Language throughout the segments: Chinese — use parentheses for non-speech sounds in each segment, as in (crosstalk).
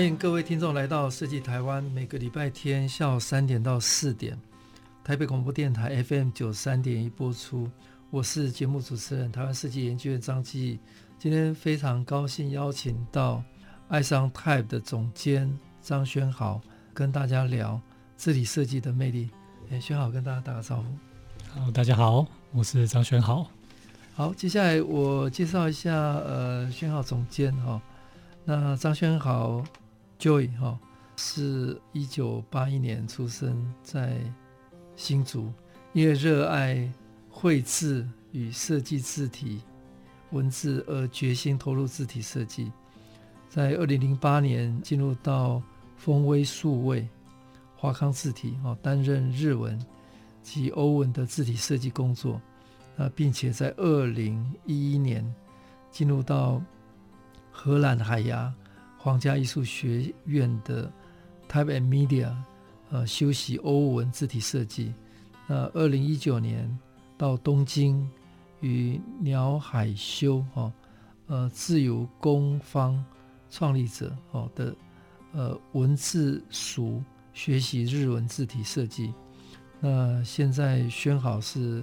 欢迎各位听众来到设计台湾，每个礼拜天下午三点到四点，台北广播电台 FM 九三点一播出。我是节目主持人台湾设计研究院张基义。今天非常高兴邀请到爱上 Type 的总监张轩豪，跟大家聊字体设计的魅力。哎，轩豪跟大家打个招呼。好，大家好，我是张轩豪。好，接下来我介绍一下呃，轩豪总监哈、哦。那张轩豪。Joy 哈，是一九八一年出生在新竹，因为热爱绘制与设计字体文字而决心投入字体设计。在二零零八年进入到丰威数位华康字体哦，担任日文及欧文的字体设计工作。那并且在二零一一年进入到荷兰海牙。皇家艺术学院的 Type and Media，呃，修习欧文字体设计。那二零一九年到东京，与鸟海修哈，呃，自由工坊创立者哦的呃文字署学习日文字体设计。那现在宣好是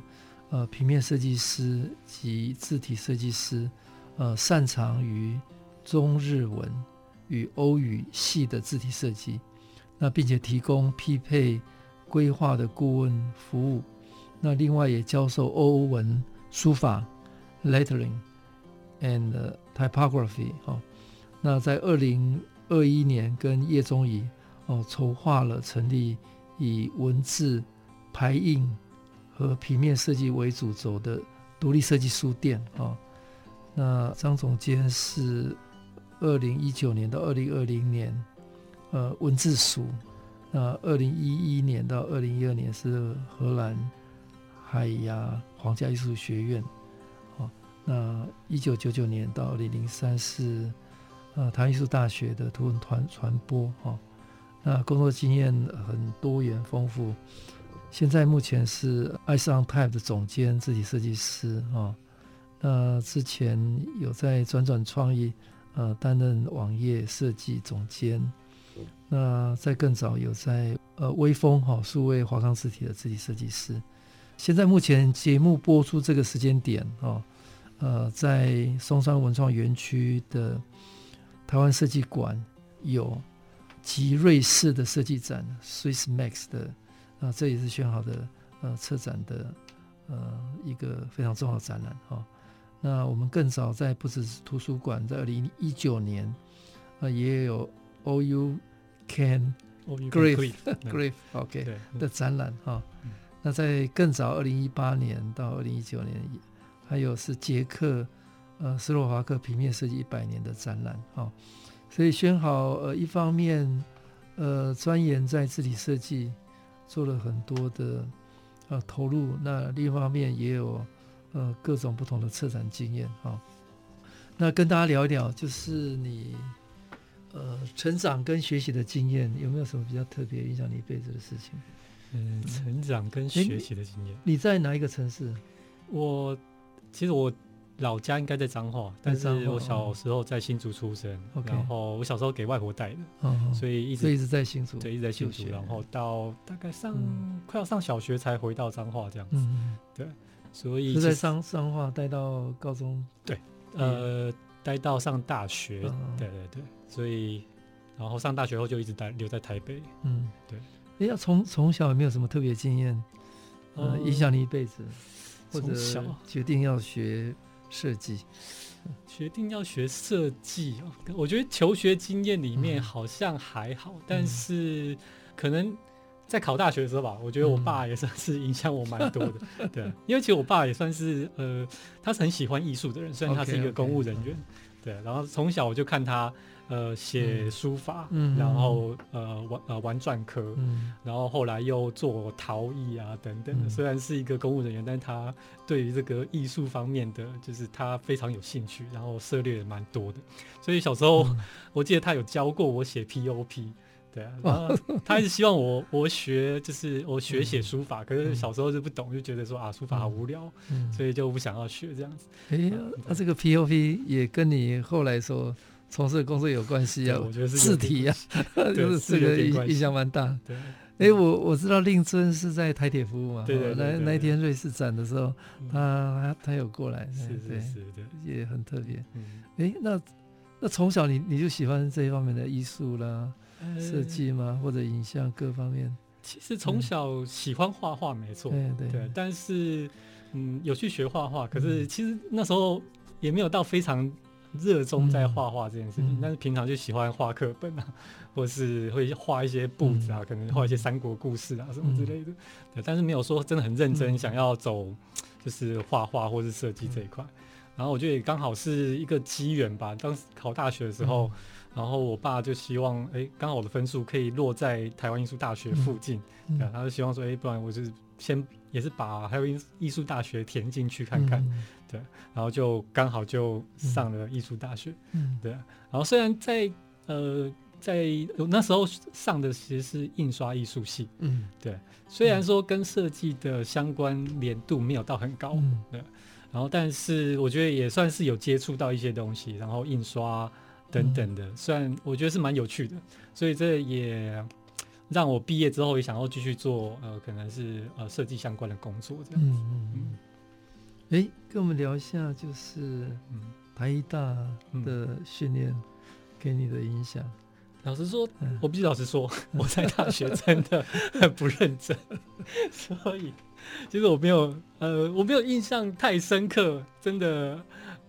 呃平面设计师及字体设计师，呃，擅长于中日文。与欧语系的字体设计，那并且提供匹配规划的顾问服务。那另外也教授欧文书法 （lettering and typography）。哦，那在二零二一年跟叶宗仪哦筹划了成立以文字排印和平面设计为主轴的独立设计书店。哦，那张总监是。二零一九年到二零二零年，呃，文字署；那二零一一年到二零一二年是荷兰海牙皇家艺术学院，哦，那一九九九年到二零零三是呃台艺术大学的图文传传播，哦，那工作经验很多元丰富。现在目前是爱上 Type 的总监，字体设计师，哦，那之前有在转转创意。呃，担任网页设计总监。那在更早有在呃微风哈数位华康字体的字体设计师。现在目前节目播出这个时间点哦，呃，在松山文创园区的台湾设计馆有集瑞士的设计展 Swiss Max 的啊，这也是选好的呃策展的呃一个非常重要的展览哈。哦那我们更早在不只是图书馆，在二零一九年，呃，也有 All You Can Grief Grief (laughs) OK 的展览哈。那在更早二零一八年到二零一九年，还有是捷克呃斯洛伐克平面设计一百年的展览哈。所以宣豪呃一方面呃钻研在字体设计，做了很多的呃投入，那另一方面也有。呃，各种不同的策展经验哈、哦，那跟大家聊一聊，就是你呃成长跟学习的经验，有没有什么比较特别影响你一辈子的事情？嗯，成长跟学习的经验。你在哪一个城市？我其实我老家应该在彰化，但是我小时候在新竹出生，哦、然后我小时候给外婆带的，哦、所以一直一直在新竹，对，一直在新竹，然后到大概上、嗯、快要上小学才回到彰化这样子，嗯、对。所以是在上上化待到高中，对，呃，待到上大学，嗯、对对对，所以然后上大学后就一直待留在台北，嗯，对。哎呀，从从小有没有什么特别经验，呃，嗯、影响你一辈子，或者决定要学设计，决定要学设计，我觉得求学经验里面好像还好，嗯、但是可能。在考大学的时候吧，我觉得我爸也算是影响我蛮多的，嗯、(laughs) 对，因为其实我爸也算是呃，他是很喜欢艺术的人，虽然他是一个公务人员，okay, okay, 对，然后从小我就看他。呃，写书法，嗯、然后呃玩呃玩篆刻，嗯、然后后来又做陶艺啊等等的。嗯、虽然是一个公务人员，但他对于这个艺术方面的，就是他非常有兴趣，然后涉猎也蛮多的。所以小时候、嗯、我记得他有教过我写 POP，对啊，然后他一直希望我我学，就是我学写书法。嗯、可是小时候就不懂，就觉得说啊书法好无聊，嗯、所以就不想要学这样子。哎、欸，那、啊、这个 POP 也跟你后来说。从事的工作有关系啊，我觉得是字体啊，(laughs) 就是这个影影响蛮大。对，哎，我我知道令尊是在台铁服务嘛，对对，那那一天瑞士展的时候，他他有过来，是是是，也很特别。哎，那那从小你你就喜欢这一方面的艺术啦，设计吗？或者影像各方面？其实从小喜欢画画，没错，对对，但是嗯，有去学画画，可是其实那时候也没有到非常。热衷在画画这件事情，嗯、但是平常就喜欢画课本啊，(laughs) 或是会画一些布子啊，嗯、可能画一些三国故事啊什么之类的。嗯、对，但是没有说真的很认真想要走，就是画画或是设计这一块。嗯、然后我觉得也刚好是一个机缘吧。当时考大学的时候，嗯、然后我爸就希望，哎、欸，刚好我的分数可以落在台湾艺术大学附近，嗯嗯、他就希望说，哎、欸，不然我就是先也是把台湾艺艺术大学填进去看看。嗯对，然后就刚好就上了艺术大学，嗯，对。然后虽然在呃在那时候上的其实是印刷艺术系，嗯，对。虽然说跟设计的相关联度没有到很高，嗯、对。然后但是我觉得也算是有接触到一些东西，然后印刷等等的，虽然我觉得是蛮有趣的，所以这也让我毕业之后也想要继续做呃可能是呃设计相关的工作这样子，嗯嗯。嗯哎，跟我们聊一下，就是台艺大的训练给你的影响。老实说，我必须老实说，我在大学真的很不认真，(laughs) 所以其实我没有呃，我没有印象太深刻，真的。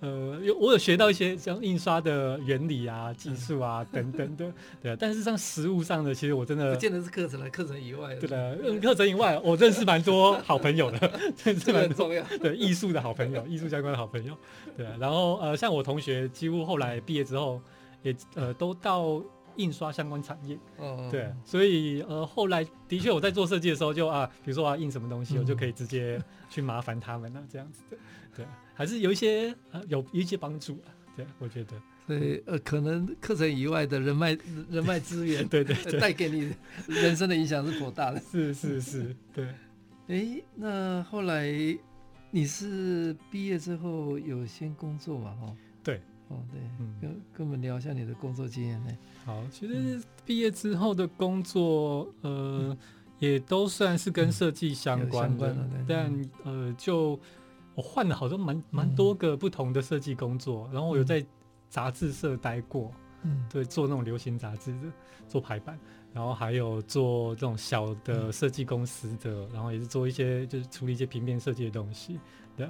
呃，有我有学到一些像印刷的原理啊、技术啊 (laughs) 等等的，对啊。但是像实物上的，其实我真的不见得是课程了，课程以外的。对的，课程以外，我认识蛮多好朋友的，(laughs) 认识蛮重要。对艺术的好朋友，艺术相关的好朋友，对啊。然后呃，像我同学，几乎后来毕业之后，也呃都到印刷相关产业。哦。对，所以呃后来的确我在做设计的时候就，就啊，比如说我要印什么东西，嗯、我就可以直接去麻烦他们啊，这样子的，对。还是有一些呃有一些帮助啊，对，我觉得，所以呃可能课程以外的人脉人脉资源，(laughs) 对对对，带给你人生的影响是颇大的，(laughs) 是是是，对。哎、欸，那后来你是毕业之后有先工作嘛？哈，对，哦对，嗯，跟跟我们聊一下你的工作经验呢。好，其实毕业之后的工作，呃，嗯、也都算是跟设计相关的，但呃就。我换了好多蛮蛮多个不同的设计工作，嗯、然后我有在杂志社待过，嗯，对，做那种流行杂志的，做排版，然后还有做这种小的设计公司的，嗯、然后也是做一些就是处理一些平面设计的东西，对，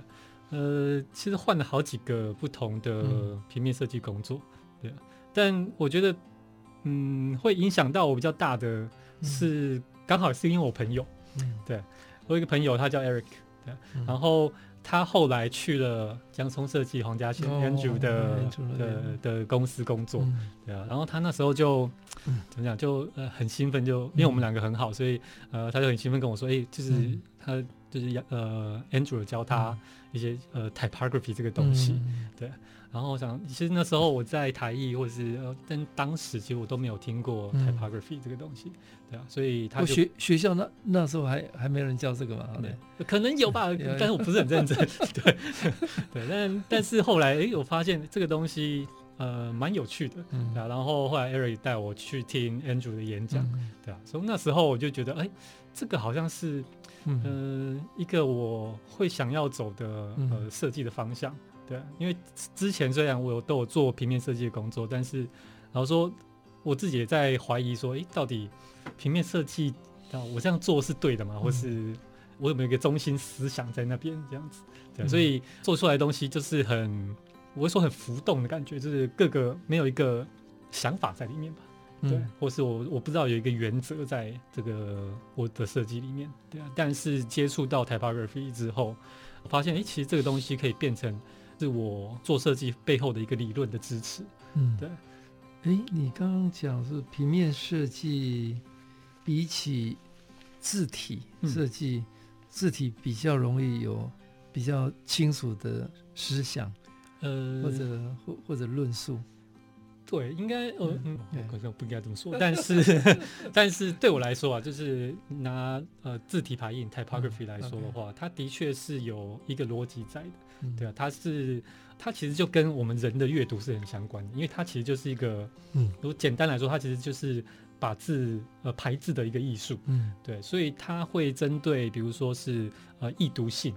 呃，其实换了好几个不同的平面设计工作，对，但我觉得，嗯，会影响到我比较大的是刚好是因为我朋友，嗯，对，我有一个朋友他叫 Eric，对，嗯、然后。他后来去了江聪设计黄嘉轩 Andrew 的的的公司工作，对啊，然后他那时候就怎么讲，就呃很兴奋，就因为我们两个很好，所以呃他就很兴奋跟我说，哎，就是他就是呃 Andrew 教他一些呃 typography 这个东西，对。然后我想，其实那时候我在台艺，或者是呃，但当时其实我都没有听过 typography 这个东西，对啊，所以他学学校那那时候还还没人教这个嘛，对，可能有吧，(laughs) 但是我不是很认真，(laughs) 对对，但但是后来哎，我发现这个东西呃蛮有趣的，对啊，然后后来 Eric 带我去听 Andrew 的演讲，对啊，所以那时候我就觉得哎，这个好像是嗯。一个我会想要走的呃设计的方向。对，因为之前虽然我有都有做平面设计的工作，但是然后说我自己也在怀疑说，诶，到底平面设计啊，我这样做是对的吗？或是我有没有一个中心思想在那边这样子？对，所以做出来的东西就是很，我会说很浮动的感觉，就是各个没有一个想法在里面吧？对，或是我我不知道有一个原则在这个我的设计里面，对啊。但是接触到 typography 之后，我发现诶，其实这个东西可以变成。是我做设计背后的一个理论的支持。嗯，对。哎，你刚刚讲是平面设计，比起字体设计，嗯、字体比较容易有比较清楚的思想，呃，或者或或者论述。对，应该呃嗯，可能不应该这么说，但是 (laughs) 但是对我来说啊，就是拿呃字体排印 typography 来说的话，它的确是有一个逻辑在的，对啊，它是它其实就跟我们人的阅读是很相关的，因为它其实就是一个嗯，如果简单来说，它其实就是把字呃排字的一个艺术，嗯，对，所以它会针对比如说是呃易读性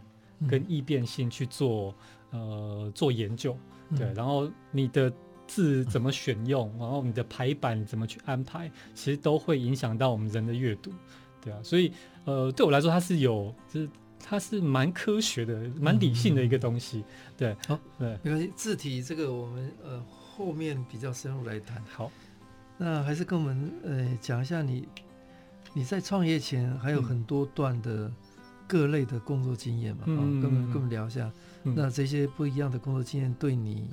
跟易变性去做呃做研究，对，然后你的。字怎么选用，然后你的排版怎么去安排，其实都会影响到我们人的阅读，对啊，所以呃，对我来说，它是有，就是它是蛮科学的、蛮理性的一个东西，对，好，对，没关系，字体这个我们呃后面比较深入来谈。好，那还是跟我们呃讲一下你你在创业前还有很多段的各类的工作经验嘛，嗯、跟我们跟我们聊一下，嗯、那这些不一样的工作经验对你。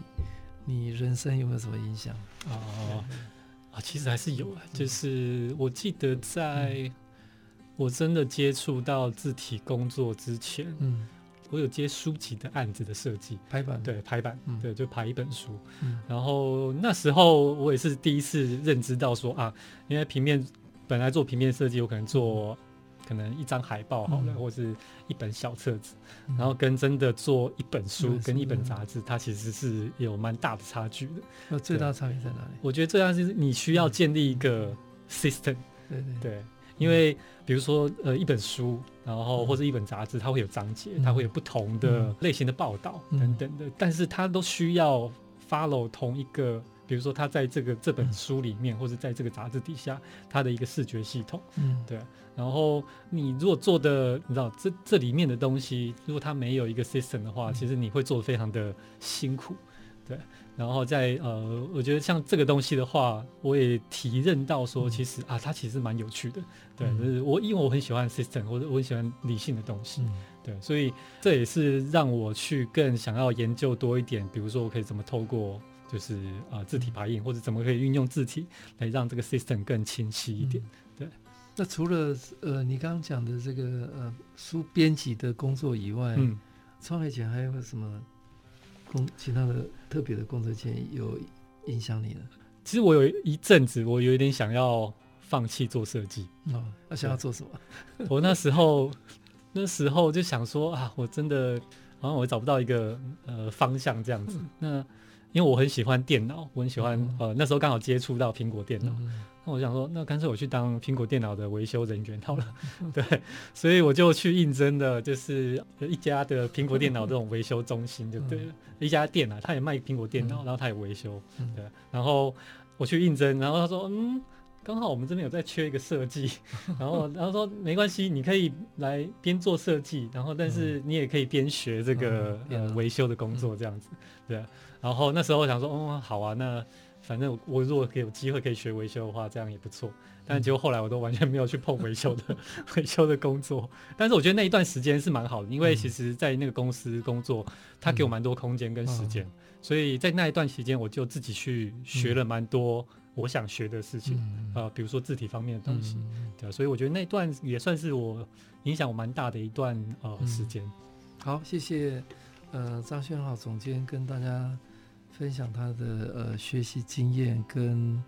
你人生有没有什么影响？哦，啊，其实还是有啊。就是我记得在我真的接触到字体工作之前，嗯，我有接书籍的案子的设计排版，对排版，对，就排一本书。嗯然后那时候我也是第一次认知到说啊，因为平面本来做平面设计，我可能做。可能一张海报好了，嗯、或是一本小册子，嗯、然后跟真的做一本书、嗯、跟一本杂志，它其实是有蛮大的差距的。那最大差别在哪里？我觉得最大是你需要建立一个 system，对对对，因为比如说呃一本书，然后或者一本杂志，它会有章节，它会有不同的类型的报道等等的，但是它都需要 follow 同一个。比如说，他在这个这本书里面，或者在这个杂志底下，他的一个视觉系统，嗯，对。然后你如果做的，你知道这这里面的东西，如果它没有一个 system 的话，其实你会做的非常的辛苦，对。然后在呃，我觉得像这个东西的话，我也体认到说，其实啊，它其实蛮有趣的，对。就是我因为我很喜欢 system，或者我很喜欢理性的东西，对。所以这也是让我去更想要研究多一点，比如说我可以怎么透过。就是啊、呃，字体排印或者怎么可以运用字体来让这个 system 更清晰一点？对。嗯、那除了呃你刚刚讲的这个呃书编辑的工作以外，嗯，创业前还有什么工其他的特别的工作经验有影响你呢？其实我有一阵子我有一点想要放弃做设计啊，那想要做什么？我那时候那时候就想说啊，我真的好像我找不到一个呃方向这样子。嗯、那因为我很喜欢电脑，我很喜欢呃，那时候刚好接触到苹果电脑，那我想说，那干脆我去当苹果电脑的维修人员好了，(laughs) 对，所以我就去应征的，就是一家的苹果电脑这种维修中心，就对了，一家店啊，他也卖苹果电脑，然后他也维修，对，然后我去应征，然后他说，嗯，刚好我们这边有在缺一个设计，(laughs) 然后然后说没关系，你可以来边做设计，然后但是你也可以边学这个呃维修的工作这样子，对。然后那时候我想说，嗯，好啊，那反正我如果有机会可以学维修的话，这样也不错。但结果后来我都完全没有去碰维修的 (laughs) 维修的工作。但是我觉得那一段时间是蛮好的，因为其实，在那个公司工作，他给我蛮多空间跟时间，所以在那一段时间，我就自己去学了蛮多我想学的事情，呃，比如说字体方面的东西，对，所以我觉得那段也算是我影响我蛮大的一段呃时间。好，谢谢，呃，张轩浩总监跟大家。分享他的呃学习经验跟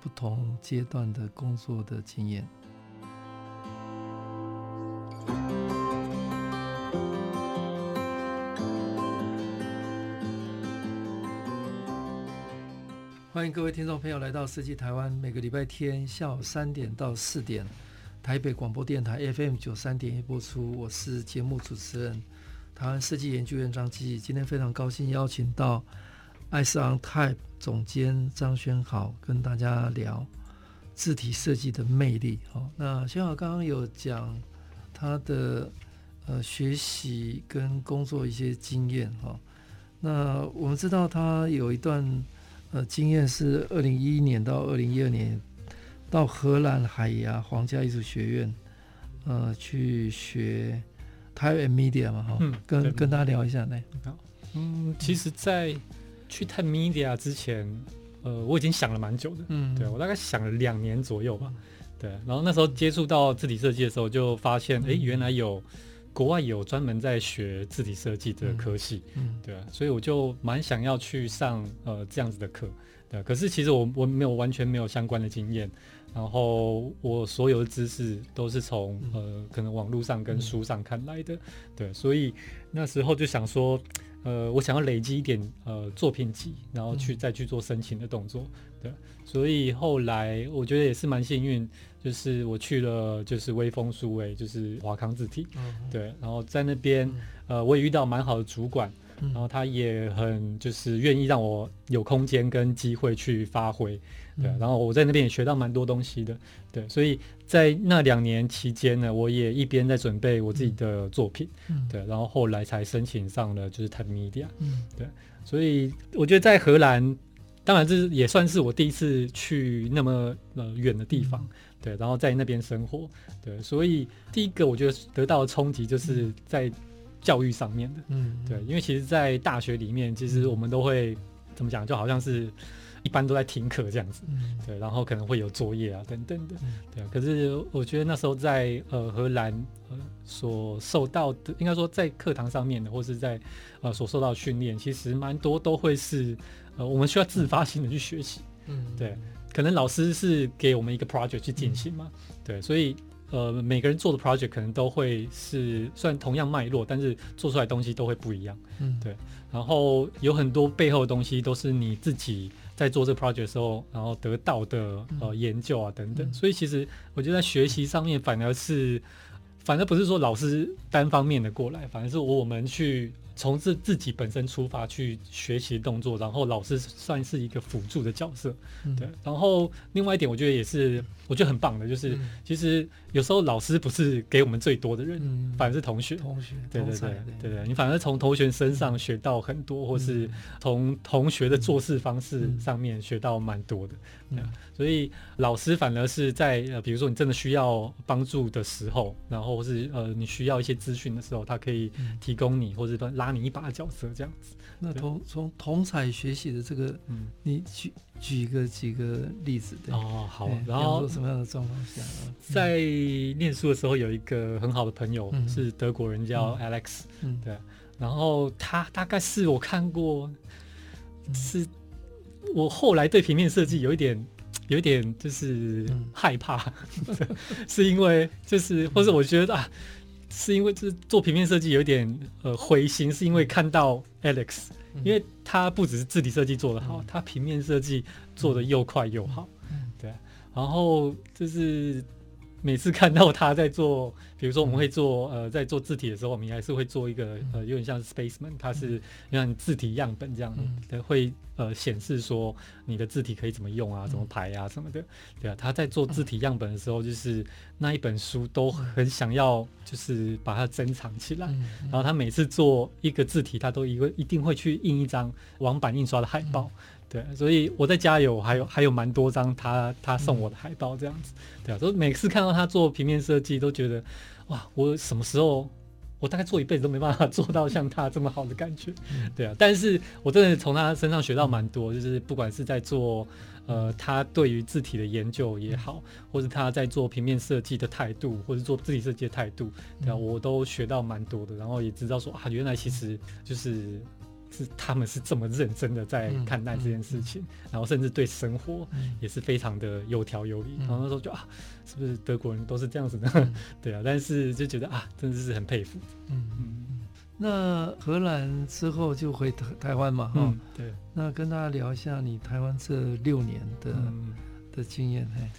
不同阶段的工作的经验。欢迎各位听众朋友来到设计台湾，每个礼拜天下午三点到四点，台北广播电台 FM 九三点一播出。我是节目主持人，台湾设计研究院张基。今天非常高兴邀请到。艾斯昂 Type 总监张轩豪跟大家聊字体设计的魅力。哦，那轩豪刚刚有讲他的呃学习跟工作一些经验哈。那我们知道他有一段呃经验是二零一一年到二零一二年到荷兰海牙皇家艺术学院呃去学 Type and Media 嘛哈。嗯，跟跟大家聊一下来。嗯，其实，在去 Type Media 之前，呃，我已经想了蛮久的。嗯，对，我大概想了两年左右吧。对，然后那时候接触到字体设计的时候，就发现，哎、嗯，原来有国外有专门在学字体设计的科系。嗯，对，所以我就蛮想要去上呃这样子的课。对，可是其实我我没有完全没有相关的经验。然后我所有的知识都是从呃可能网络上跟书上看来的，对，所以那时候就想说，呃，我想要累积一点呃作品集，然后去再去做申请的动作，对，所以后来我觉得也是蛮幸运，就是我去了就是微风数位，就是华康字体，对，然后在那边呃我也遇到蛮好的主管。然后他也很就是愿意让我有空间跟机会去发挥，对。然后我在那边也学到蛮多东西的，对。所以在那两年期间呢，我也一边在准备我自己的作品，嗯对。然后后来才申请上了就是 Type Media，嗯对。所以我觉得在荷兰，当然这也算是我第一次去那么呃远的地方，对。然后在那边生活，对。所以第一个我觉得得到的冲击就是在。教育上面的，嗯，对，因为其实，在大学里面，其实我们都会怎么讲，就好像是一般都在听课这样子，嗯，对，然后可能会有作业啊等等的，对啊。可是我觉得那时候在呃荷兰呃所受到的，应该说在课堂上面的，或是在呃所受到训练，其实蛮多都会是呃我们需要自发性的去学习，嗯，对，可能老师是给我们一个 project 去进行嘛，对，所以。呃，每个人做的 project 可能都会是虽然同样脉络，但是做出来的东西都会不一样。嗯，对。然后有很多背后的东西都是你自己在做这个 project 的时候，然后得到的呃研究啊等等。所以其实我觉得在学习上面反而是，反而不是说老师单方面的过来，反而是我们去。从自自己本身出发去学习动作，然后老师算是一个辅助的角色，嗯、对。然后另外一点，我觉得也是我觉得很棒的，就是、嗯、其实有时候老师不是给我们最多的人，嗯、反而是同学。同学，对对对对对，你反而从同学身上学到很多，嗯、或是从同学的做事方式上面学到蛮多的。嗯、所以老师反而是在呃，比如说你真的需要帮助的时候，然后或是呃你需要一些资讯的时候，他可以提供你，或者说拉你一把的角色这样子。那同从同彩学习的这个，嗯，你举举个几个例子对。哦，好。然后什么样的状况下？在念书的时候，有一个很好的朋友是德国人，叫 Alex，嗯，对。然后他大概是我看过，是我后来对平面设计有一点。(tsk) 有一点就是害怕，嗯、(laughs) 是因为就是，或者我觉得啊，是因为就是做平面设计有一点呃灰心，是因为看到 Alex，因为他不只是字体设计做得好，他平面设计做得又快又好，对，然后就是。每次看到他在做，比如说我们会做，呃，在做字体的时候，我们还是会做一个，呃，有点像是 Spaceman，它是像字体样本这样的，会呃显示说你的字体可以怎么用啊，怎么排啊什么的，对啊。他在做字体样本的时候，就是那一本书都很想要，就是把它珍藏起来。然后他每次做一个字体，他都一个一定会去印一张网版印刷的海报。对，所以我在家有还有还有蛮多张他他送我的海报这样子，对啊，所以每次看到他做平面设计，都觉得哇，我什么时候我大概做一辈子都没办法 (laughs) 做到像他这么好的感觉，对啊，但是我真的从他身上学到蛮多，就是不管是在做呃他对于字体的研究也好，或者他在做平面设计的态度，或者做字体设计的态度，对啊，我都学到蛮多的，然后也知道说啊，原来其实就是。是他们是这么认真的在看待这件事情，嗯嗯嗯、然后甚至对生活也是非常的有条有理。嗯、然后那时候就啊，是不是德国人都是这样子的？嗯、(laughs) 对啊，但是就觉得啊，真的是很佩服。嗯嗯。那荷兰之后就回台台湾嘛？哈、嗯，对。那跟大家聊一下你台湾这六年的、嗯、的经验。嘿，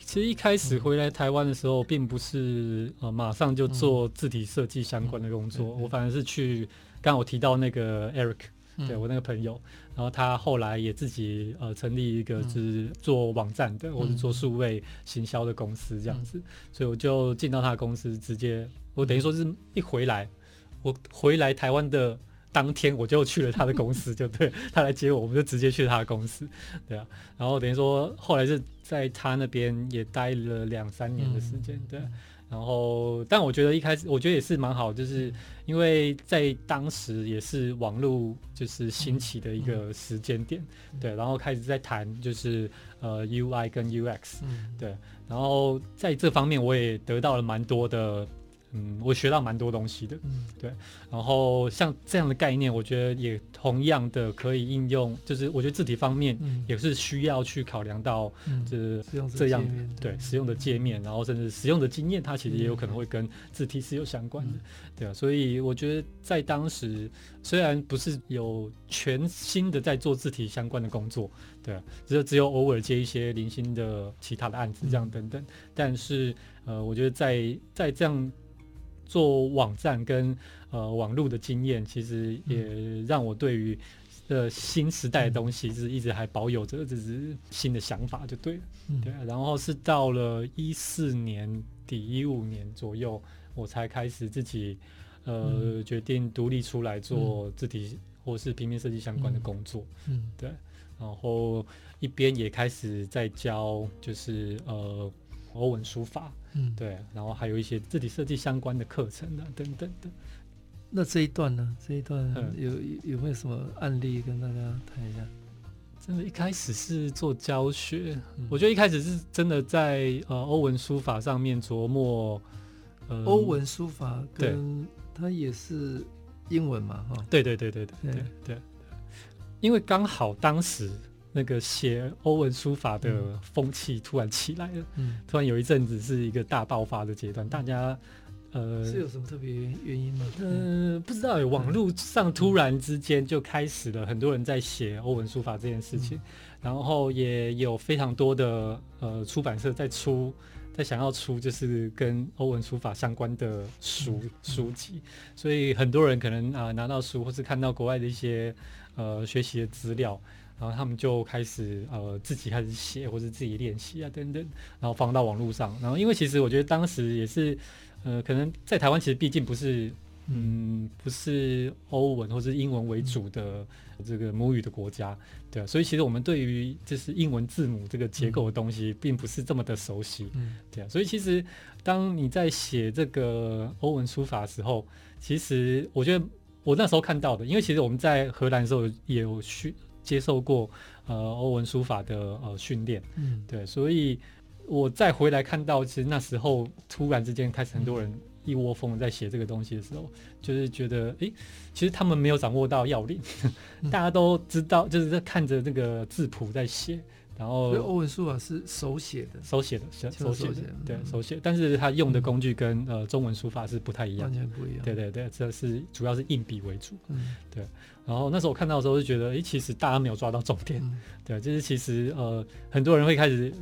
其实一开始回来台湾的时候，并不是呃马上就做字体设计相关的工作，嗯、我反而是去。刚我提到那个 Eric，对我那个朋友，然后他后来也自己呃成立一个就是做网站的，或者做数位行销的公司这样子，所以我就进到他的公司，直接我等于说是一回来，我回来台湾的当天我就去了他的公司，就对他来接我，我们就直接去他的公司，对啊，然后等于说后来是在他那边也待了两三年的时间，对。然后，但我觉得一开始我觉得也是蛮好，就是因为在当时也是网络就是兴起的一个时间点，嗯、对，然后开始在谈就是呃 UI 跟 UX，嗯、对，然后在这方面我也得到了蛮多的。嗯，我学到蛮多东西的，嗯，对。然后像这样的概念，我觉得也同样的可以应用，就是我觉得字体方面也是需要去考量到，就是这样，对，使用的界面，然后甚至使用的经验，它其实也有可能会跟字体是有相关的，对啊。所以我觉得在当时虽然不是有全新的在做字体相关的工作，对啊，只有只有偶尔接一些零星的其他的案子这样等等，但是呃，我觉得在在这样。做网站跟呃网络的经验，其实也让我对于呃新时代的东西是一直还保有着这是新的想法，就对了。对，然后是到了一四年底一五年左右，我才开始自己呃决定独立出来做字体或是平面设计相关的工作。嗯，对，然后一边也开始在教，就是呃。欧文书法，嗯，对，然后还有一些字体设计相关的课程啊，等等的。那这一段呢？这一段有有没有什么案例跟大家谈一下？真的，一开始是做教学，嗯、我觉得一开始是真的在呃欧文书法上面琢磨。呃，欧文书法跟它也是英文嘛？哈，对对对对对对对，对，因为刚好当时。那个写欧文书法的风气突然起来了，嗯，突然有一阵子是一个大爆发的阶段，大家呃是有什么特别原因吗？呃，不知道，有网络上突然之间就开始了很多人在写欧文书法这件事情，嗯、然后也有非常多的呃出版社在出，在想要出就是跟欧文书法相关的书、嗯、书籍，所以很多人可能啊、呃、拿到书或是看到国外的一些呃学习的资料。然后他们就开始呃自己开始写或者自己练习啊等等，然后放到网络上。然后因为其实我觉得当时也是呃可能在台湾其实毕竟不是嗯不是欧文或是英文为主的这个母语的国家，对啊，所以其实我们对于就是英文字母这个结构的东西并不是这么的熟悉，嗯，对啊。所以其实当你在写这个欧文书法的时候，其实我觉得我那时候看到的，因为其实我们在荷兰的时候也有学。接受过呃欧文书法的呃训练，嗯，对，所以我再回来看到，其实那时候突然之间开始很多人一窝蜂在写这个东西的时候，就是觉得，诶、欸，其实他们没有掌握到要领，(laughs) 大家都知道，就是在看着这个字谱在写。然后欧文书法是手写的，手写的，手写的，对，手写。但是他用的工具跟呃中文书法是不太一样，完全不一样。对对对，这是主要是硬笔为主。嗯，对。然后那时候我看到的时候就觉得，诶，其实大家没有抓到重点。(laughs) 对，就是其实呃，很多人会开始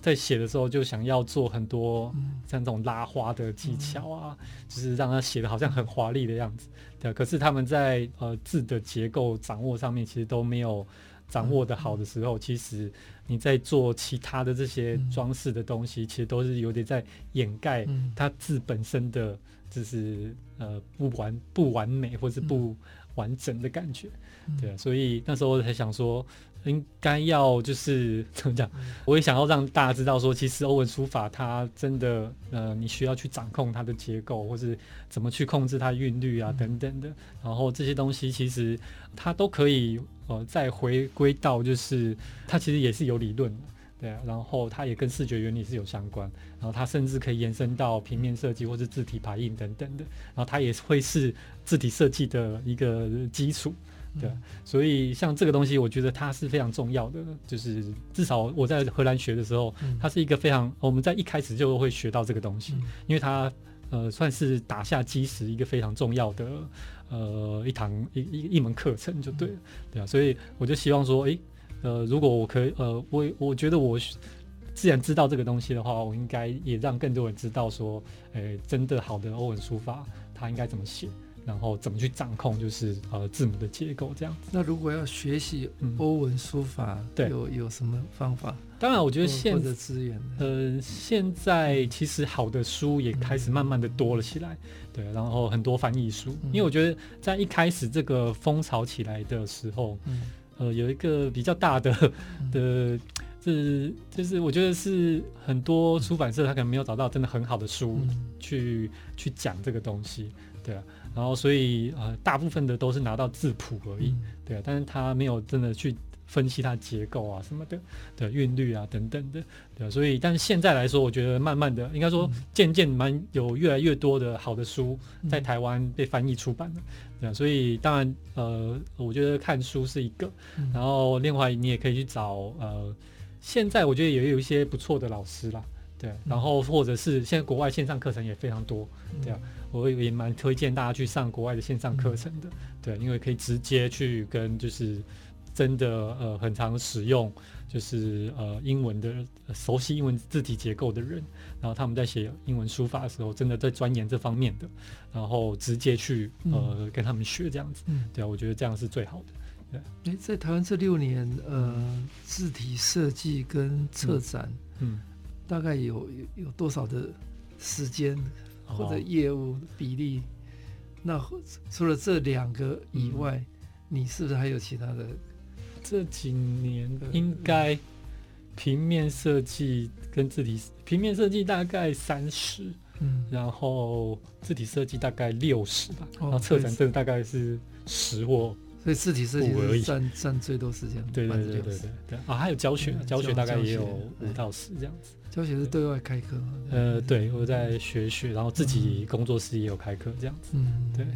在写的时候就想要做很多像这种拉花的技巧啊，就是让他写的好像很华丽的样子。对，可是他们在呃字的结构掌握上面其实都没有。掌握的好的时候，其实你在做其他的这些装饰的东西，其实都是有点在掩盖它字本身的，就是呃不完不完美或是不完整的感觉，对啊，所以那时候我才想说，应该要就是 (laughs) 怎么讲，我也想要让大家知道说，其实欧文书法它真的呃，你需要去掌控它的结构，或是怎么去控制它韵律啊等等的，然后这些东西其实它都可以。呃，再回归到就是它其实也是有理论的，对啊，然后它也跟视觉原理是有相关，然后它甚至可以延伸到平面设计或是字体排印等等的，然后它也会是字体设计的一个基础，对，所以像这个东西，我觉得它是非常重要的，就是至少我在荷兰学的时候，它是一个非常我们在一开始就会学到这个东西，因为它呃算是打下基石一个非常重要的。呃，一堂一一一门课程就对了，对啊，所以我就希望说，诶，呃，如果我可以，呃，我我觉得我既然知道这个东西的话，我应该也让更多人知道说，诶，真的好的欧文书法它应该怎么写，然后怎么去掌控，就是呃字母的结构这样子。那如果要学习欧文书法，嗯、对，有有什么方法？当然，我觉得现的资源，呃，现在其实好的书也开始慢慢的多了起来，对，然后很多翻译书，因为我觉得在一开始这个风潮起来的时候，呃，有一个比较大的的是就是我觉得是很多出版社他可能没有找到真的很好的书去、嗯、去讲这个东西，对啊，然后所以呃大部分的都是拿到字谱而已，对啊，但是他没有真的去。分析它结构啊什么的的韵律啊等等的，对啊，所以但是现在来说，我觉得慢慢的，应该说渐渐蛮有越来越多的好的书在台湾被翻译出版了，对啊，所以当然呃，我觉得看书是一个，然后另外你也可以去找呃，现在我觉得也有一些不错的老师啦，对，然后或者是现在国外线上课程也非常多，对啊，我也蛮推荐大家去上国外的线上课程的，对，因为可以直接去跟就是。真的呃，很常使用就是呃英文的熟悉英文字体结构的人，然后他们在写英文书法的时候，真的在钻研这方面的，然后直接去呃跟他们学这样子，嗯、对啊，我觉得这样是最好的。对，诶，在台湾这六年，呃，字体设计跟策展，嗯，嗯大概有有多少的时间或者业务比例？哦、那除了这两个以外，嗯、你是不是还有其他的？这几年应该平面设计跟字体，平面设计大概三十，嗯，然后字体设计大概六十吧，然后策展证大概是十或，所以字体设计占占最多时间，对对对对对对。啊，还有教学，教学大概也有五到十这样子，教学是对外开课吗？呃，对，我在学学，然后自己工作室也有开课这样子，嗯，对，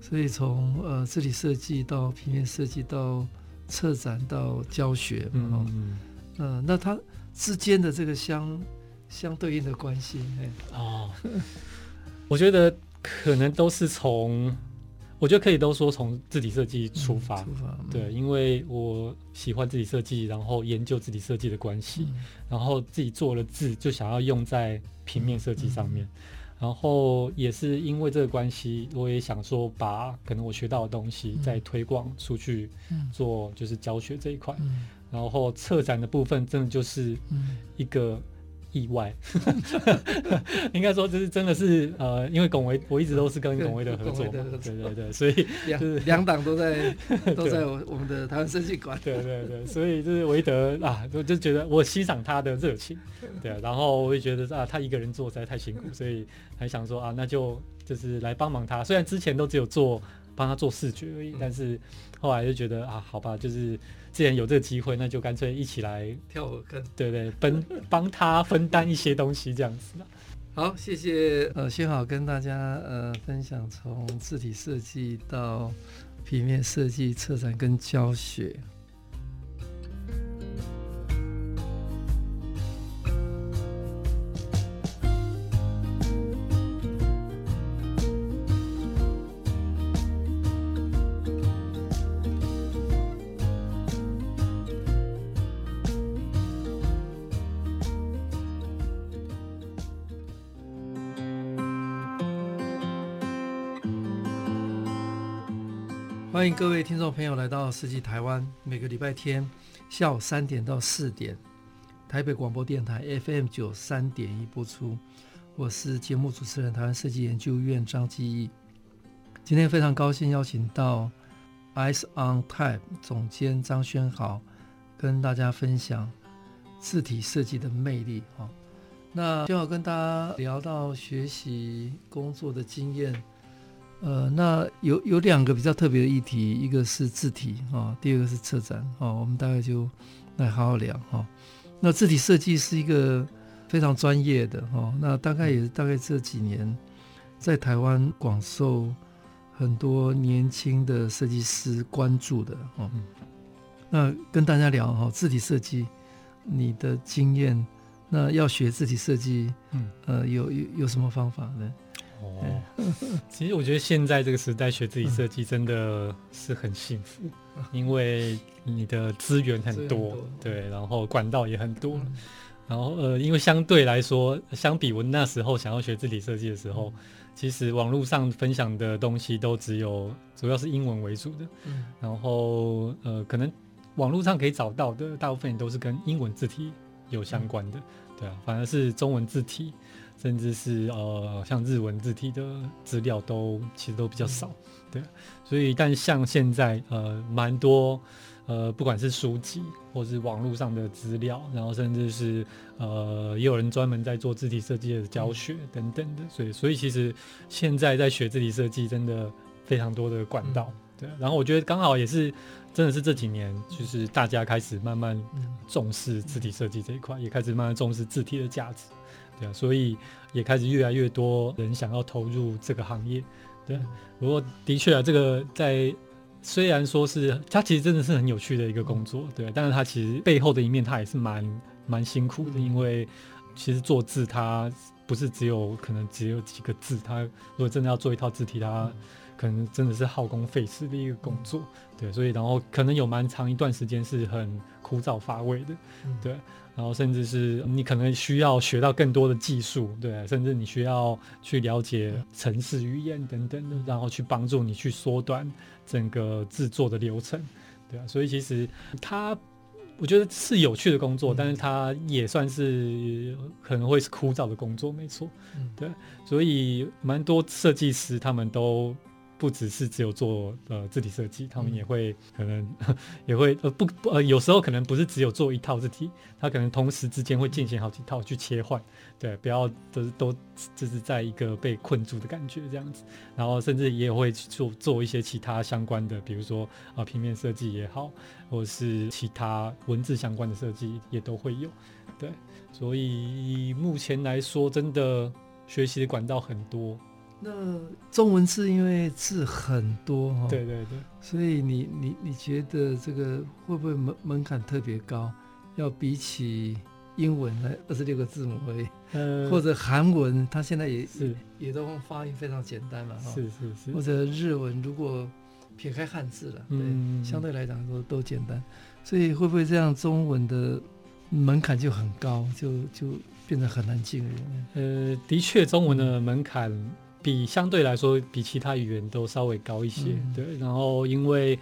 所以从呃字体设计到平面设计到。策展到教学，嗯嗯，嗯，那它之间的这个相相对应的关系，哎，哦，我觉得可能都是从，我觉得可以都说从字体设计出发，出发，对，因为我喜欢字体设计，然后研究字体设计的关系，然后自己做了字，就想要用在平面设计上面。然后也是因为这个关系，我也想说把可能我学到的东西再推广出去，做就是教学这一块。然后策展的部分，真的就是一个。意外，(laughs) 应该说这是真的是呃，因为龚维我一直都是跟龚维的合作，对对对，所以就是两 (laughs) 党都在都在我我们的台湾设计馆，对对对，所以就是维德啊，就就觉得我欣赏他的热情，对，然后我也觉得啊，他一个人做实在太辛苦，所以还想说啊，那就就是来帮忙他，虽然之前都只有做帮他做视觉而已，但是后来就觉得啊，好吧，就是。既然有这个机会，那就干脆一起来跳火坑，对对，分 (laughs) 帮他分担一些东西，这样子。好，谢谢呃，幸好跟大家呃分享从字体设计到平面设计、策展跟教学。欢迎各位听众朋友来到设计台湾，每个礼拜天下午三点到四点，台北广播电台 FM 九三点一播出。我是节目主持人，台湾设计研究院张基义。今天非常高兴邀请到 Eyes on Type 总监张宣豪，跟大家分享字体设计的魅力。哈，那宣豪跟大家聊到学习工作的经验。呃，那有有两个比较特别的议题，一个是字体啊、哦，第二个是策展啊、哦，我们大概就来好好聊哈、哦。那字体设计是一个非常专业的哈、哦，那大概也是大概这几年在台湾广受很多年轻的设计师关注的哈、哦。那跟大家聊哈、哦，字体设计你的经验，那要学字体设计，嗯，呃，有有有什么方法呢？哦，其实我觉得现在这个时代学字体设计真的是很幸福，因为你的资源很多，对，然后管道也很多，然后呃，因为相对来说，相比我那时候想要学字体设计的时候，其实网络上分享的东西都只有主要是英文为主的，然后呃，可能网络上可以找到的大部分都是跟英文字体有相关的，对啊，反而是中文字体。甚至是呃，像日文字体的资料都其实都比较少，对，所以但像现在呃，蛮多呃，不管是书籍或是网络上的资料，然后甚至是呃，也有人专门在做字体设计的教学等等的。所以，所以其实现在在学字体设计，真的非常多的管道。对，然后我觉得刚好也是，真的是这几年，就是大家开始慢慢重视字体设计这一块，也开始慢慢重视字体的价值。对啊，所以也开始越来越多人想要投入这个行业。对，不过的确啊，这个在虽然说是它其实真的是很有趣的一个工作，对，但是它其实背后的一面，它也是蛮蛮辛苦的，因为其实做字它不是只有可能只有几个字，它如果真的要做一套字体，它可能真的是耗工费时的一个工作，对，所以然后可能有蛮长一段时间是很枯燥乏味的，对。然后甚至是你可能需要学到更多的技术，对，甚至你需要去了解城市语言等等的，然后去帮助你去缩短整个制作的流程，对啊，所以其实它我觉得是有趣的工作，但是它也算是可能会是枯燥的工作，没错，对，所以蛮多设计师他们都。不只是只有做呃字体设计，他们也会可能也会呃不呃有时候可能不是只有做一套字体，他可能同时之间会进行好几套去切换，对，不要都都就是在一个被困住的感觉这样子，然后甚至也会做做一些其他相关的，比如说啊、呃、平面设计也好，或是其他文字相关的设计也都会有，对，所以目前来说真的学习的管道很多。那中文字因为字很多哈，对对对，所以你你你觉得这个会不会门门槛特别高？要比起英文来二十六个字母而已，呃，或者韩文，它现在也是也都发音非常简单嘛，是是是，或者日文，如果撇开汉字了，对，嗯、相对来讲都都简单，所以会不会这样中文的门槛就很高，就就变得很难进入？呃，的确，中文的门槛。比相对来说，比其他语言都稍微高一些，嗯、对。然后因为，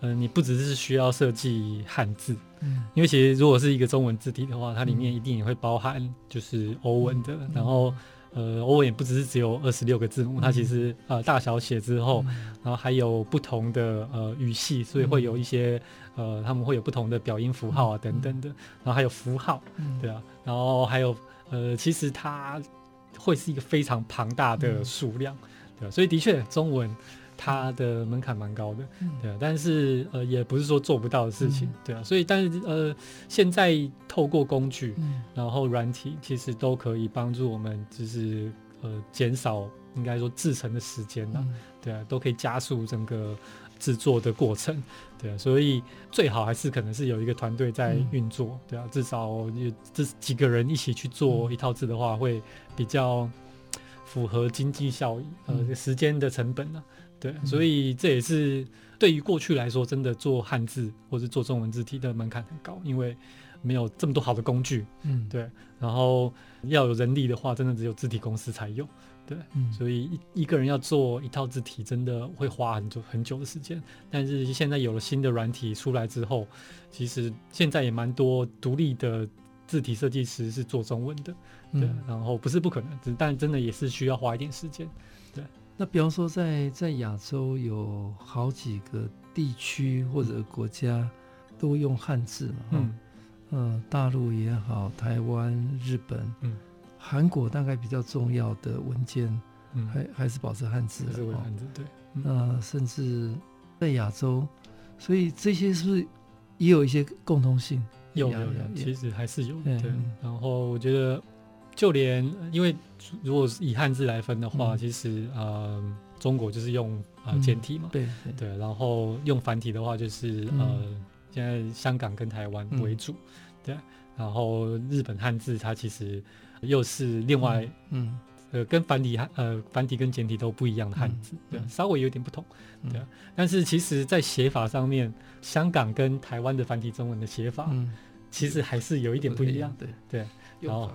嗯、呃，你不只是需要设计汉字，嗯，因为其实如果是一个中文字体的话，它里面一定也会包含就是欧文的。嗯、然后，呃，欧文也不只是只有二十六个字母，嗯、它其实呃大小写之后，嗯、然后还有不同的呃语系，所以会有一些呃他们会有不同的表音符号啊等等的，然后还有符号，嗯、对啊，然后还有呃其实它。会是一个非常庞大的数量，嗯、对，所以的确，中文它的门槛蛮高的，嗯、对，但是呃，也不是说做不到的事情，嗯、对啊，所以但是呃，现在透过工具，嗯、然后软体，其实都可以帮助我们，就是呃，减少应该说制成的时间了，嗯、对啊，都可以加速整个。制作的过程，对啊，所以最好还是可能是有一个团队在运作，嗯、对啊，至少有这几个人一起去做一套字的话，会比较符合经济效益，呃，时间的成本呢、啊，对，所以这也是对于过去来说，真的做汉字或者做中文字体的门槛很高，因为没有这么多好的工具，嗯，对，然后要有人力的话，真的只有字体公司才有。对，嗯，所以一一个人要做一套字体，真的会花很久很久的时间。但是现在有了新的软体出来之后，其实现在也蛮多独立的字体设计师是做中文的，对。嗯，然后不是不可能，但真的也是需要花一点时间。对，那比方说在在亚洲有好几个地区或者国家都用汉字嘛，嗯，呃，大陆也好，台湾、日本，嗯。韩国大概比较重要的文件，还、嗯、还是保持汉字，是汉字对。那、甚至在亚洲，所以这些是不是也有一些共同性？有有有，其实还是有。对。然后我觉得，就连因为如果是以汉字来分的话，嗯、其实呃，中国就是用呃简体嘛，对对。然后用繁体的话，就是呃，现在香港跟台湾为主，嗯、对。然后日本汉字它其实。又是另外，嗯，嗯。呃，跟繁体汉呃繁体跟简体都不一样的汉字，嗯、对，稍微有点不同，嗯、对。但是其实，在写法上面，香港跟台湾的繁体中文的写法，嗯，其实还是有一点不一样，对。对。然后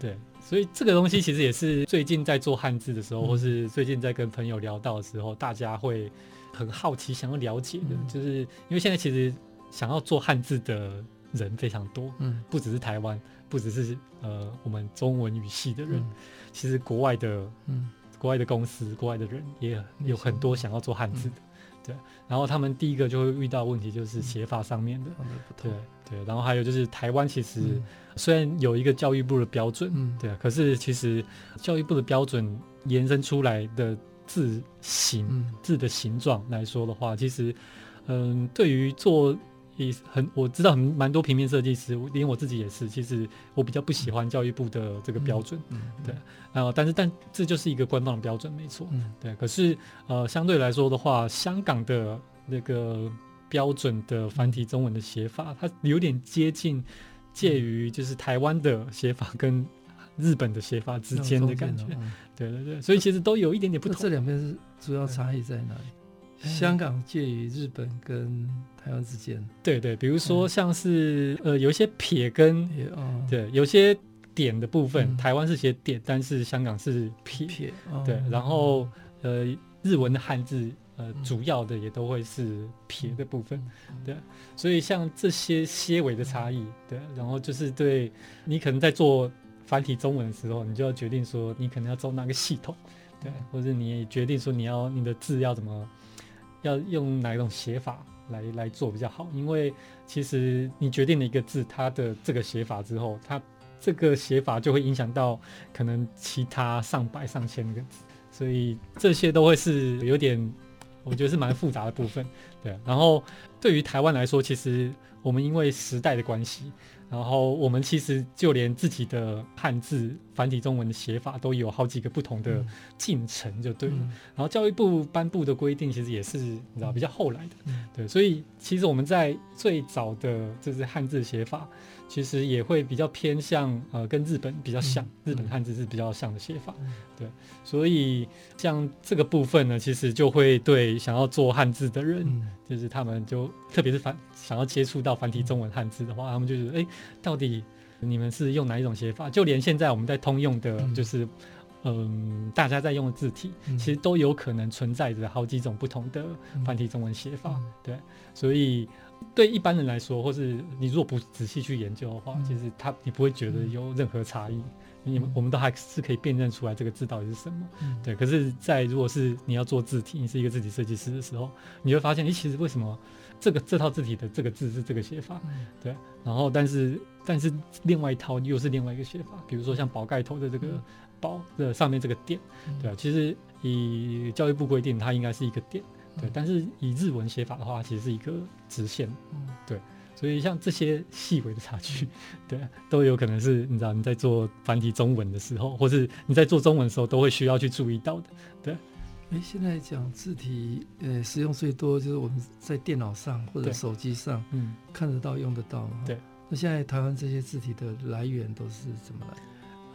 对，所以这个东西其实也是最近在做汉字的时候，嗯、(laughs) 或是最近在跟朋友聊到的时候，大家会很好奇，想要了解的，嗯、就是因为现在其实想要做汉字的人非常多，嗯，不只是台湾。不只是呃，我们中文语系的人，嗯、其实国外的，嗯，国外的公司、国外的人也有很多想要做汉字的，嗯、对，然后他们第一个就会遇到问题就是写法上面的，嗯、对对，然后还有就是台湾其实虽然有一个教育部的标准，嗯，对，可是其实教育部的标准延伸出来的字形、嗯、字的形状来说的话，其实嗯，对于做。很，我知道很蛮多平面设计师，连我自己也是。其实我比较不喜欢教育部的这个标准，嗯嗯、对，然后但是但这就是一个官方的标准，没错，嗯、对。可是呃，相对来说的话，香港的那个标准的繁体中文的写法，它有点接近，介于就是台湾的写法跟日本的写法之间的感觉，嗯、对对对，所以其实都有一点点不同。这两边是主要差异在哪里？香港介于日本跟台湾之间，对对，比如说像是、嗯、呃有一些撇跟，哦、对，有些点的部分，嗯、台湾是写点，但是香港是撇，撇哦、对，然后呃日文的汉字呃主要的也都会是撇的部分，嗯、对，所以像这些些微的差异，对，然后就是对你可能在做繁体中文的时候，你就要决定说你可能要走哪个系统，对，或者你决定说你要你的字要怎么。要用哪一种写法来来做比较好？因为其实你决定了一个字，它的这个写法之后，它这个写法就会影响到可能其他上百上千个字，所以这些都会是有点，我觉得是蛮复杂的部分。对，然后对于台湾来说，其实我们因为时代的关系。然后我们其实就连自己的汉字繁体中文的写法都有好几个不同的进程，就对了。嗯、然后教育部颁布的规定其实也是你知道比较后来的，嗯、对。所以其实我们在最早的就是汉字写法，其实也会比较偏向呃跟日本比较像，嗯、日本汉字是比较像的写法，嗯、对。所以像这个部分呢，其实就会对想要做汉字的人。嗯就是他们就特别是繁想要接触到繁体中文汉字的话，他们就觉得哎，到底你们是用哪一种写法？就连现在我们在通用的，就是嗯、呃，大家在用的字体，其实都有可能存在着好几种不同的繁体中文写法。对，所以对一般人来说，或是你如果不仔细去研究的话，其实他你不会觉得有任何差异。你们我们都还是可以辨认出来这个字到底是什么，嗯、对。可是，在如果是你要做字体，你是一个字体设计师的时候，你会发现，你其实为什么这个这套字体的这个字是这个写法，嗯、对。然后，但是但是另外一套又是另外一个写法，比如说像宝盖头的这个宝的上面这个点，嗯、对。其实以教育部规定，它应该是一个点，对。但是以日文写法的话，其实是一个直线，对。所以像这些细微的差距，(laughs) 对，都有可能是你知道你在做繁体中文的时候，或是你在做中文的时候，都会需要去注意到的。对，哎，现在讲字体，呃，使用最多就是我们在电脑上或者手机上，嗯，看得到、用得到。对，那现在台湾这些字体的来源都是怎么来？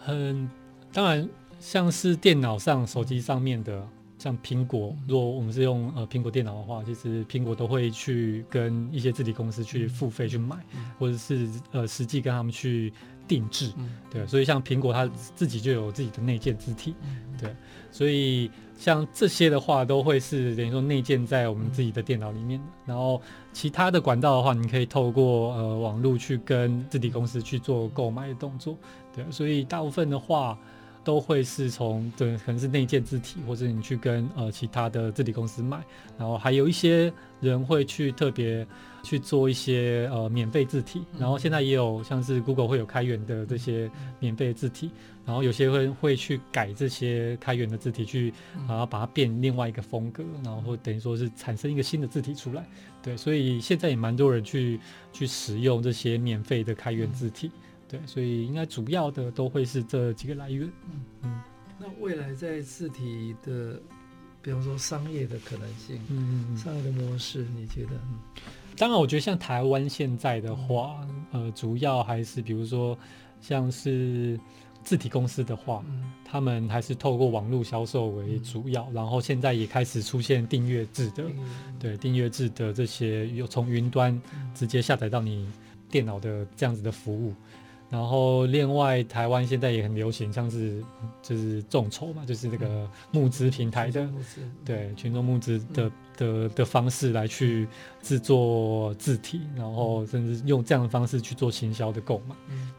嗯，当然，像是电脑上、手机上面的。像苹果，如果我们是用呃苹果电脑的话，其实苹果都会去跟一些字体公司去付费去买，嗯、或者是呃实际跟他们去定制，嗯、对，所以像苹果它自己就有自己的内建字体，嗯、对，所以像这些的话都会是等于说内建在我们自己的电脑里面，然后其他的管道的话，你可以透过呃网络去跟字体公司去做购买的动作，对，所以大部分的话。都会是从对，可能是内建字体，或者你去跟呃其他的字体公司买，然后还有一些人会去特别去做一些呃免费字体，然后现在也有像是 Google 会有开源的这些免费字体，然后有些会会去改这些开源的字体去，然后把它变另外一个风格，然后会等于说是产生一个新的字体出来，对，所以现在也蛮多人去去使用这些免费的开源字体。对，所以应该主要的都会是这几个来源。嗯嗯，那未来在字体的，比方说商业的可能性，嗯嗯，商业的模式，你觉得？嗯，当然，我觉得像台湾现在的话，嗯、呃，主要还是比如说像是字体公司的话，嗯、他们还是透过网络销售为主要，嗯、然后现在也开始出现订阅制的，嗯、对，订阅制的这些有从云端直接下载到你电脑的这样子的服务。然后，另外，台湾现在也很流行，像是就是众筹嘛，就是那个募资平台的，对群众募资的的的方式来去制作字体，然后甚至用这样的方式去做行销的购买，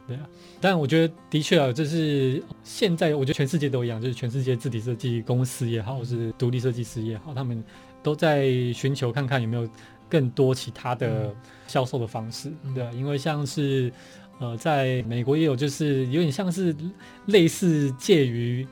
对啊。但我觉得，的确啊，就是现在，我觉得全世界都一样，就是全世界字体设计公司也好，是独立设计师也好，他们都在寻求看看有没有更多其他的销售的方式，嗯、对，因为像是呃，在美国也有，就是有点像是类似介于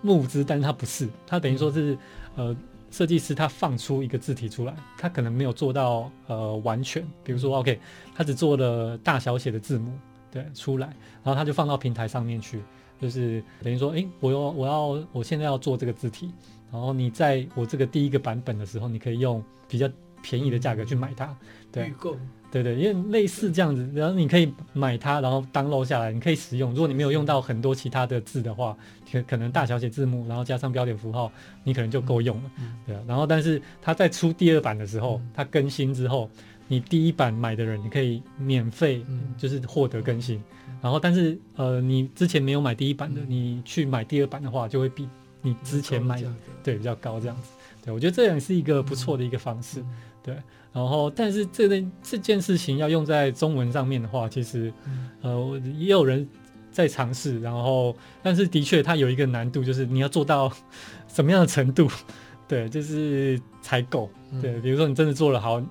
募资，但是它不是，它等于说是呃。设计师他放出一个字体出来，他可能没有做到呃完全，比如说 OK，他只做了大小写的字母对出来，然后他就放到平台上面去，就是等于说，诶，我要我要我现在要做这个字体，然后你在我这个第一个版本的时候，你可以用比较便宜的价格去买它，对。预购。对对，因为类似这样子，然后你可以买它，然后 download 下来，你可以使用。如果你没有用到很多其他的字的话，可可能大小写字母，然后加上标点符号，你可能就够用了。嗯、对，然后但是它在出第二版的时候，嗯、它更新之后，你第一版买的人，你可以免费就是获得更新。嗯、然后但是呃，你之前没有买第一版的，嗯、你去买第二版的话，就会比你之前买的对比较高这样子。对，我觉得这样是一个不错的一个方式。嗯、对。然后，但是这件这件事情要用在中文上面的话，其实，呃，也有人在尝试。然后，但是的确，它有一个难度，就是你要做到 (laughs) 什么样的程度，(laughs) 对，就是才够。对，比如说你真的做了好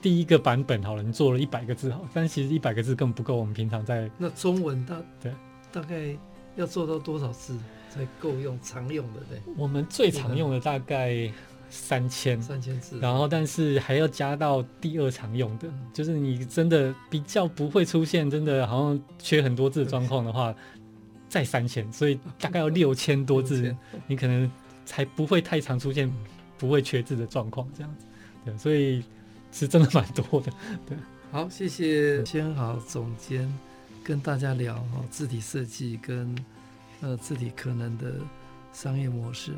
第一个版本好了，你做了一百个字好，但是其实一百个字根本不够。我们平常在那中文大对大概要做到多少字才够用常用的？对，我们最常用的大概。三千，三千字，然后但是还要加到第二常用的，嗯、就是你真的比较不会出现真的好像缺很多字的状况的话，再三千，所以大概要六千多字，你可能才不会太常出现不会缺字的状况这样子，对，所以是真的蛮多的，对。好，谢谢千豪总监跟大家聊哈字体设计跟呃字体可能的商业模式。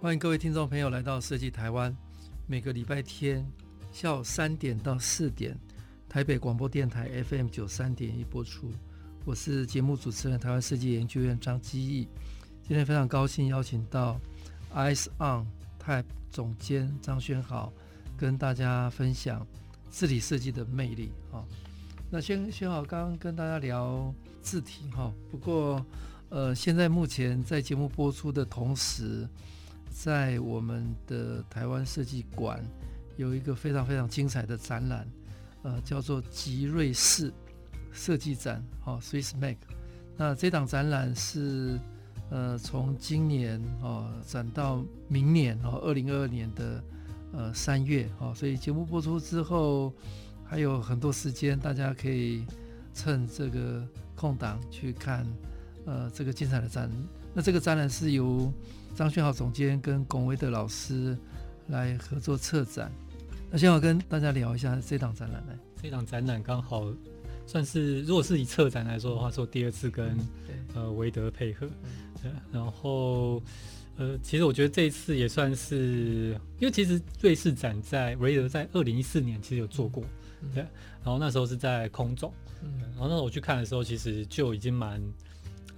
欢迎各位听众朋友来到设计台湾，每个礼拜天下午三点到四点，台北广播电台 FM 九三点一播出。我是节目主持人，台湾设计研究院张基义。今天非常高兴邀请到 Eyes On Type 总监张宣豪，跟大家分享字体设计的魅力。哈，那宣宣豪刚刚跟大家聊字体哈，不过呃，现在目前在节目播出的同时。在我们的台湾设计馆有一个非常非常精彩的展览，呃，叫做吉瑞士设计展，哦，Swiss Make。那这档展览是呃从今年哦展到明年哦，二零二二年的呃三月哦，所以节目播出之后还有很多时间，大家可以趁这个空档去看呃这个精彩的展。那这个展览是由张宣豪总监跟龚威德老师来合作策展，那先要跟大家聊一下这档展览来。这档展览刚好算是，如果是以策展来说的话，做第二次跟、嗯、呃维德配合，对，然后呃其实我觉得这一次也算是，因为其实瑞士展在维德在二零一四年其实有做过，嗯、对，然后那时候是在空总，嗯，然后那时候我去看的时候，其实就已经蛮。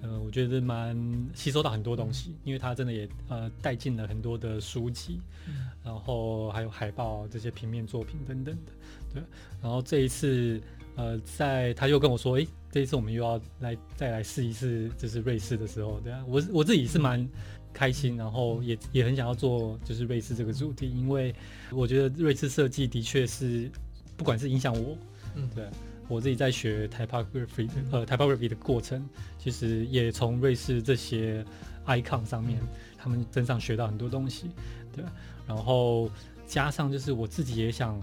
呃，我觉得蛮吸收到很多东西，因为他真的也呃带进了很多的书籍，嗯、然后还有海报这些平面作品等等的，对。然后这一次呃，在他又跟我说，诶，这一次我们又要来再来试一试，就是瑞士的时候，对啊，我我自己是蛮开心，然后也也很想要做就是瑞士这个主题，因为我觉得瑞士设计的确是不管是影响我，嗯，对。我自己在学 typography 的呃 typography 的过程，其实也从瑞士这些 icon 上面，他们身上学到很多东西，对。然后加上就是我自己也想，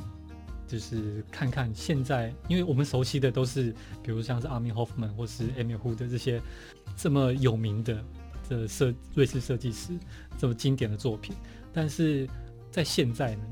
就是看看现在，因为我们熟悉的都是，比如像是 Armin Hofmann 或是 Emil Huth 的这些这么有名的这设瑞士设计师这么经典的作品，但是在现在呢，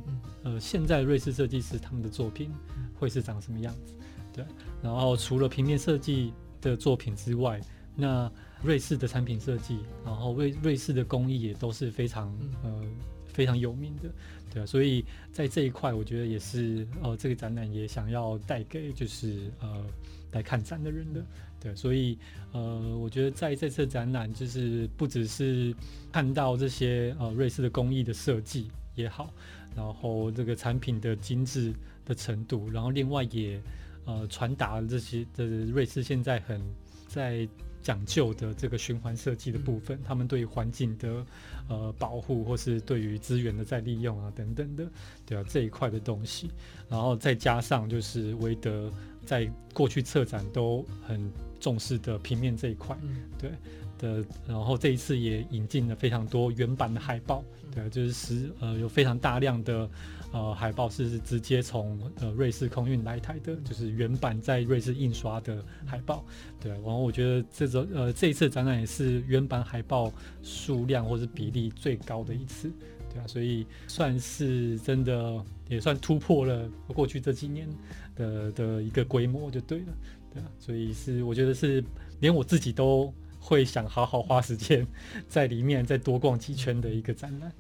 呃，现在瑞士设计师他们的作品会是长什么样子？对，然后除了平面设计的作品之外，那瑞士的产品设计，然后瑞瑞士的工艺也都是非常呃非常有名的，对啊，所以在这一块，我觉得也是呃，这个展览也想要带给就是呃来看展的人的，对，所以呃，我觉得在这次展览，就是不只是看到这些呃瑞士的工艺的设计也好，然后这个产品的精致的程度，然后另外也呃传达这些的瑞士现在很在。讲究的这个循环设计的部分，他们对于环境的呃保护，或是对于资源的再利用啊等等的，对啊这一块的东西，然后再加上就是维德在过去策展都很重视的平面这一块，对的，然后这一次也引进了非常多原版的海报，对啊，就是实呃有非常大量的。呃，海报是直接从呃瑞士空运来台的，就是原版在瑞士印刷的海报。对，然后我觉得这种呃这一次展览也是原版海报数量或是比例最高的一次，对啊，所以算是真的也算突破了过去这几年的的一个规模就对了，对啊，所以是我觉得是连我自己都会想好好花时间 (laughs) 在里面再多逛几圈的一个展览。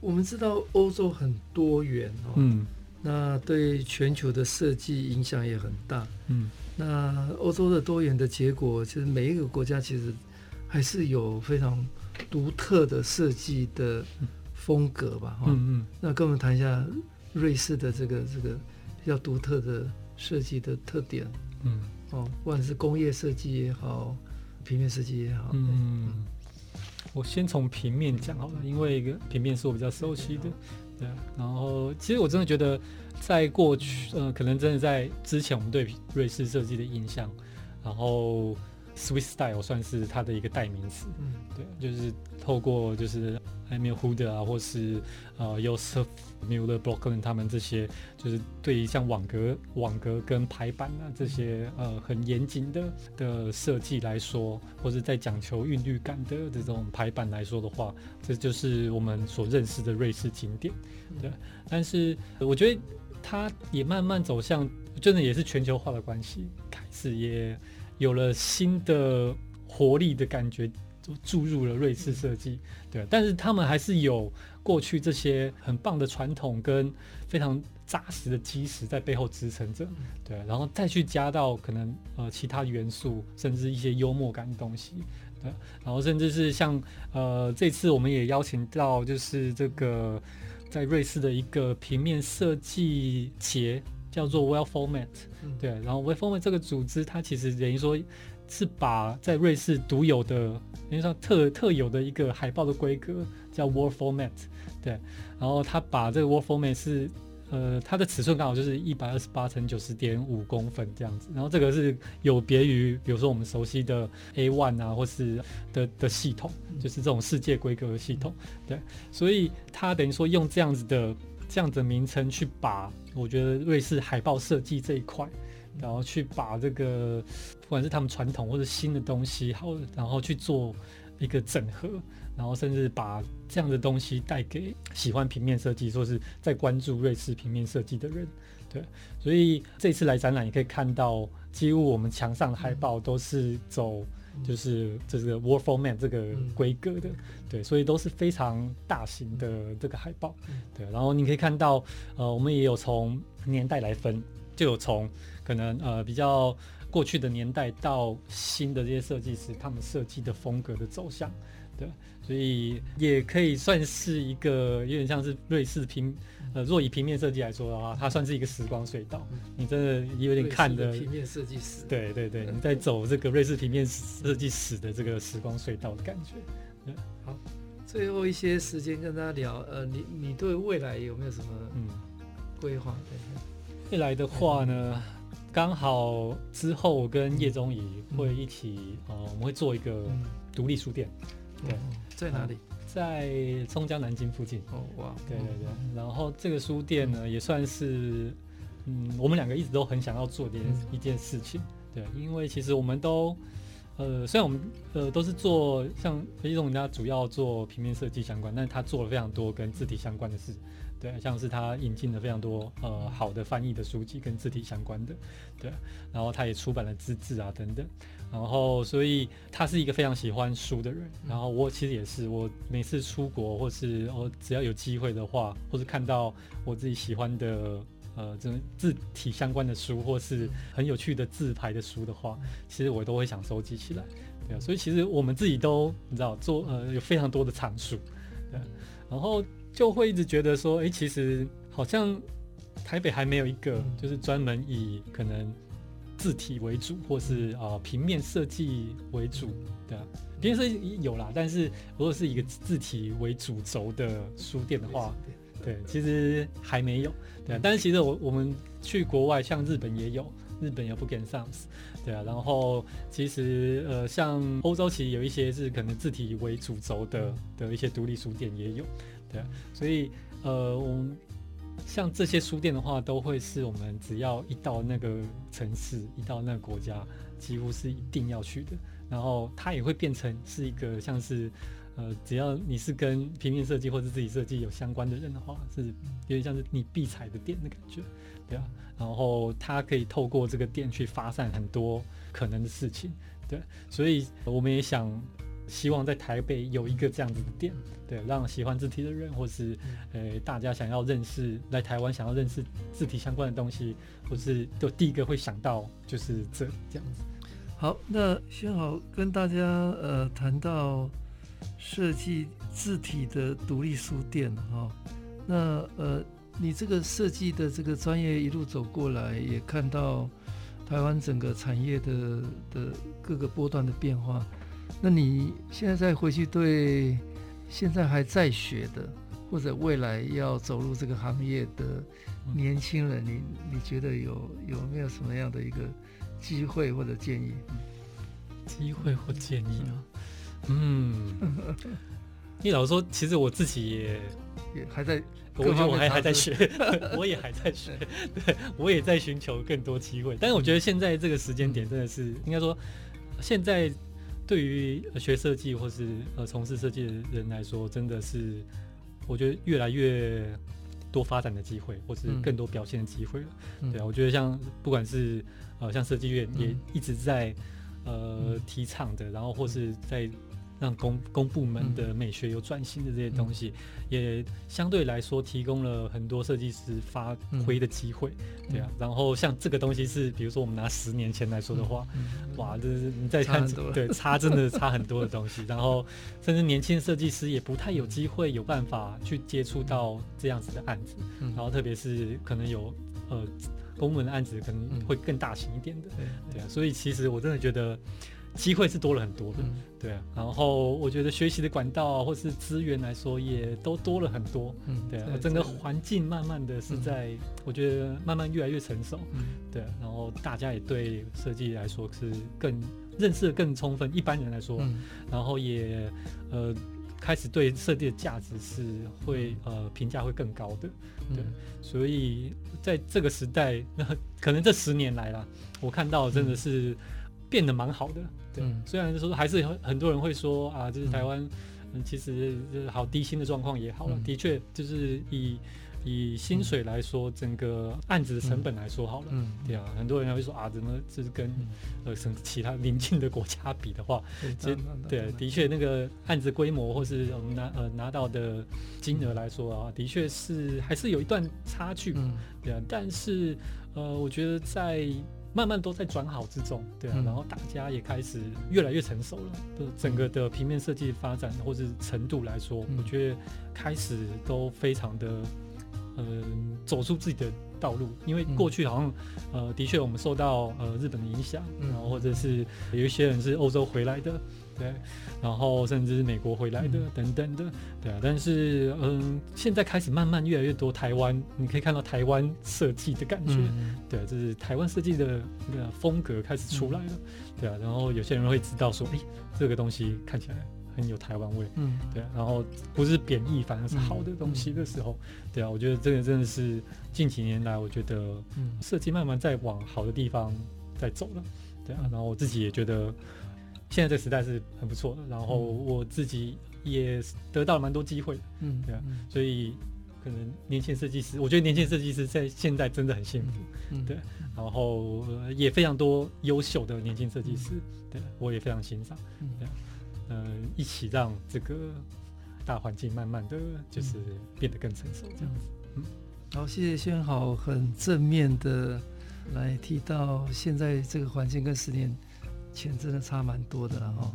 我们知道欧洲很多元哦，嗯，那对全球的设计影响也很大，嗯，那欧洲的多元的结果，其实每一个国家其实还是有非常独特的设计的风格吧，嗯嗯，那跟我们谈一下瑞士的这个这个比较独特的设计的特点，嗯，哦，不管是工业设计也好，平面设计也好，嗯。嗯我先从平面讲好了，因为一个平面是我比较熟悉的，对。然后，其实我真的觉得，在过去，呃，可能真的在之前，我们对瑞士设计的印象，然后 Swiss Style 算是它的一个代名词，嗯，对，就是透过就是。Emil Hude 啊，或是呃 Josef Müller-Brocklen 他们这些，就是对于像网格、网格跟排版啊这些呃很严谨的的设计来说，或者在讲求韵律感的这种排版来说的话，这就是我们所认识的瑞士景点。对，但是我觉得它也慢慢走向，真的也是全球化的关系，开始也有了新的活力的感觉。就注入了瑞士设计，对，但是他们还是有过去这些很棒的传统跟非常扎实的基石在背后支撑着，对，然后再去加到可能呃其他元素，甚至一些幽默感的东西，对，然后甚至是像呃这次我们也邀请到就是这个在瑞士的一个平面设计节叫做 Well Format，对，然后 Well Format 这个组织它其实等于说。是把在瑞士独有的，等于说特特有的一个海报的规格叫 Word Format，对，然后它把这个 Word Format 是，呃，它的尺寸刚好就是一百二十八乘九十点五公分这样子，然后这个是有别于，比如说我们熟悉的 A1 啊，或是的的系统，就是这种世界规格的系统，对，所以它等于说用这样子的这样子的名称去把，我觉得瑞士海报设计这一块。然后去把这个，不管是他们传统或者新的东西，好，然后去做一个整合，然后甚至把这样的东西带给喜欢平面设计，说是在关注瑞士平面设计的人，对。所以这次来展览，你可以看到，几乎我们墙上的海报都是走，就是这个 Word Format 这个规格的，对。所以都是非常大型的这个海报，对。然后你可以看到，呃，我们也有从年代来分，就有从。可能呃比较过去的年代到新的这些设计师，他们设计的风格的走向，对，所以也可以算是一个有点像是瑞士平呃，若以平面设计来说的话，它算是一个时光隧道。你真的有点看的平面设计史，对对对，你在走这个瑞士平面设计史的这个时光隧道的感觉。对，好，最后一些时间跟大家聊，呃，你你对未来有没有什么嗯规划？未来的话呢？刚好之后我跟叶宗仪会一起，呃，我们会做一个独立书店，对，在哪里？在松江南京附近。哦哇，对对对。然后这个书店呢，也算是，嗯，我们两个一直都很想要做的一件事情，对，因为其实我们都，呃，虽然我们呃都是做像叶宗仪他主要做平面设计相关，但是他做了非常多跟字体相关的事。对，像是他引进了非常多呃好的翻译的书籍跟字体相关的，对，然后他也出版了字志啊等等，然后所以他是一个非常喜欢书的人，然后我其实也是，我每次出国或是我只要有机会的话，或是看到我自己喜欢的呃这种字体相关的书，或是很有趣的字牌的书的话，其实我都会想收集起来。对啊，所以其实我们自己都你知道做呃有非常多的藏书，对，然后就会一直觉得说，哎，其实好像台北还没有一个就是专门以可能字体为主，或是啊、呃、平面设计为主，对啊，平面设计有啦，但是如果是一个字体为主轴的书店的话，对，其实还没有，对啊，但是其实我我们去国外，像日本也有。日本有 Book and Sounds，对啊，然后其实呃，像欧洲其实有一些是可能字体为主轴的的一些独立书店也有，对啊，所以呃，我们像这些书店的话，都会是我们只要一到那个城市，一到那个国家，几乎是一定要去的。然后它也会变成是一个像是呃，只要你是跟平面设计或者自己设计有相关的人的话，是有点像是你必踩的店的感觉，对啊。然后它可以透过这个店去发散很多可能的事情，对，所以我们也想希望在台北有一个这样子的店，对，让喜欢字体的人，或是呃大家想要认识来台湾想要认识字体相关的东西，或是就第一个会想到就是这这样子。好，那先好跟大家呃谈到设计字体的独立书店哈、哦，那呃。你这个设计的这个专业一路走过来，也看到台湾整个产业的的各个波段的变化。那你现在再回去对现在还在学的，或者未来要走入这个行业的年轻人，你你觉得有有没有什么样的一个机会或者建议？机会或建议啊？嗯，(laughs) 你老实说，其实我自己也也还在。我觉得我还还在学，(laughs) 我也还在学，(laughs) 对，我也在寻求更多机会。但是我觉得现在这个时间点真的是，应该说，现在对于学设计或是呃从事设计的人来说，真的是我觉得越来越多发展的机会，或是更多表现的机会了。对啊，我觉得像不管是呃像设计院也一直在呃提倡的，然后或是在。让公公部门的美学有转型的这些东西，嗯、也相对来说提供了很多设计师发挥的机会，嗯、对啊。然后像这个东西是，比如说我们拿十年前来说的话，哇，这是你再看，对，差真的差很多的东西。然后甚至年轻设计师也不太有机会有办法去接触到这样子的案子，嗯、然后特别是可能有呃公部门的案子可能会更大型一点的，对对啊。所以其实我真的觉得。机会是多了很多的，嗯、对啊，然后我觉得学习的管道啊，或是资源来说，也都多了很多，嗯，对啊，整个环境慢慢的是在，嗯、我觉得慢慢越来越成熟，嗯，对啊，然后大家也对设计来说是更认识的更充分，一般人来说，嗯、然后也呃开始对设计的价值是会呃评价会更高的，对，嗯、所以在这个时代，那可能这十年来了，我看到真的是。嗯变得蛮好的，对。嗯、虽然说还是很很多人会说啊，就是台湾，嗯，其实就是好低薪的状况也好了。嗯、的确，就是以以薪水来说，嗯、整个案子的成本来说好了，嗯，对啊。很多人会说啊，怎么就是跟、嗯、呃什么其他邻近的国家比的话，嗯、其实对，的确那个案子规模或是我们拿呃拿到的金额来说啊，的确是还是有一段差距，嗯，对啊。但是呃，我觉得在慢慢都在转好之中，对啊，嗯、然后大家也开始越来越成熟了。的整个的平面设计发展或者程度来说，嗯、我觉得开始都非常的，嗯、呃，走出自己的道路。因为过去好像，嗯、呃，的确我们受到呃日本的影响，嗯、然后或者是有一些人是欧洲回来的。对，然后甚至是美国回来的等等的，对啊，但是嗯，现在开始慢慢越来越多台湾，你可以看到台湾设计的感觉，对，就是台湾设计的那个风格开始出来了，对啊，然后有些人会知道说，哎，这个东西看起来很有台湾味，嗯，对，然后不是贬义，反而是好的东西的时候，对啊，我觉得这个真的是近几年来，我觉得设计慢慢在往好的地方在走了，对啊，然后我自己也觉得。现在这个时代是很不错的，然后我自己也得到了蛮多机会，嗯，对啊，所以可能年轻设计师，我觉得年轻设计师在现在真的很幸福，嗯，对，然后也非常多优秀的年轻设计师，对，我也非常欣赏，对，嗯，一起让这个大环境慢慢的就是变得更成熟，这样子，嗯，好，谢谢轩豪，很正面的来提到现在这个环境跟十年前真的差蛮多的了哈，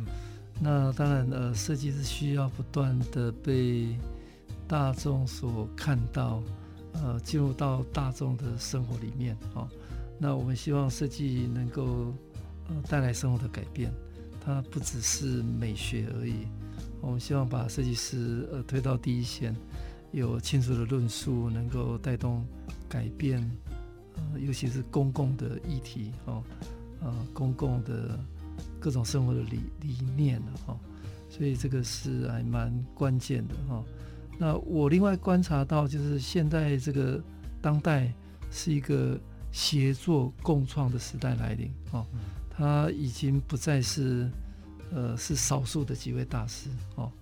那当然呃，设计是需要不断的被。大众所看到，呃，进入到大众的生活里面，哦，那我们希望设计能够，呃，带来生活的改变，它不只是美学而已。我们希望把设计师呃推到第一线，有清楚的论述，能够带动改变，呃，尤其是公共的议题，哦，呃，公共的各种生活的理理念，哦，所以这个是还蛮关键的，哈。那我另外观察到，就是现在这个当代是一个协作共创的时代来临哦，它已经不再是呃是少数的几位大师哦，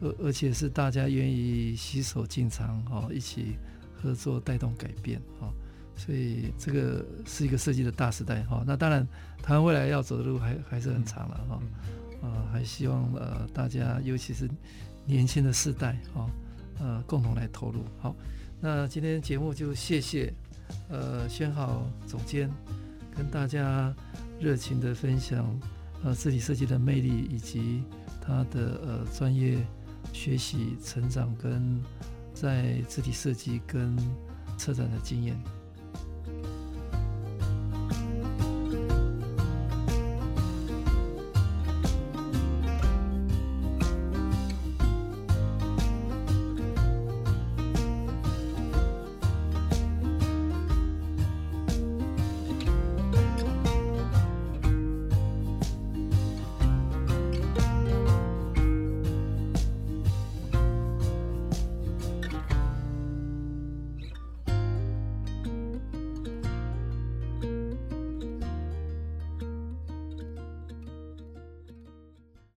而而且是大家愿意携手进场哦，一起合作带动改变哦，所以这个是一个设计的大时代哈。那当然，台湾未来要走的路还还是很长了哈，啊，还希望呃大家尤其是年轻的世代哈。呃，共同来投入。好，那今天节目就谢谢呃宣豪总监跟大家热情的分享呃字体设计的魅力以及他的呃专业学习成长跟在字体设计跟策展的经验。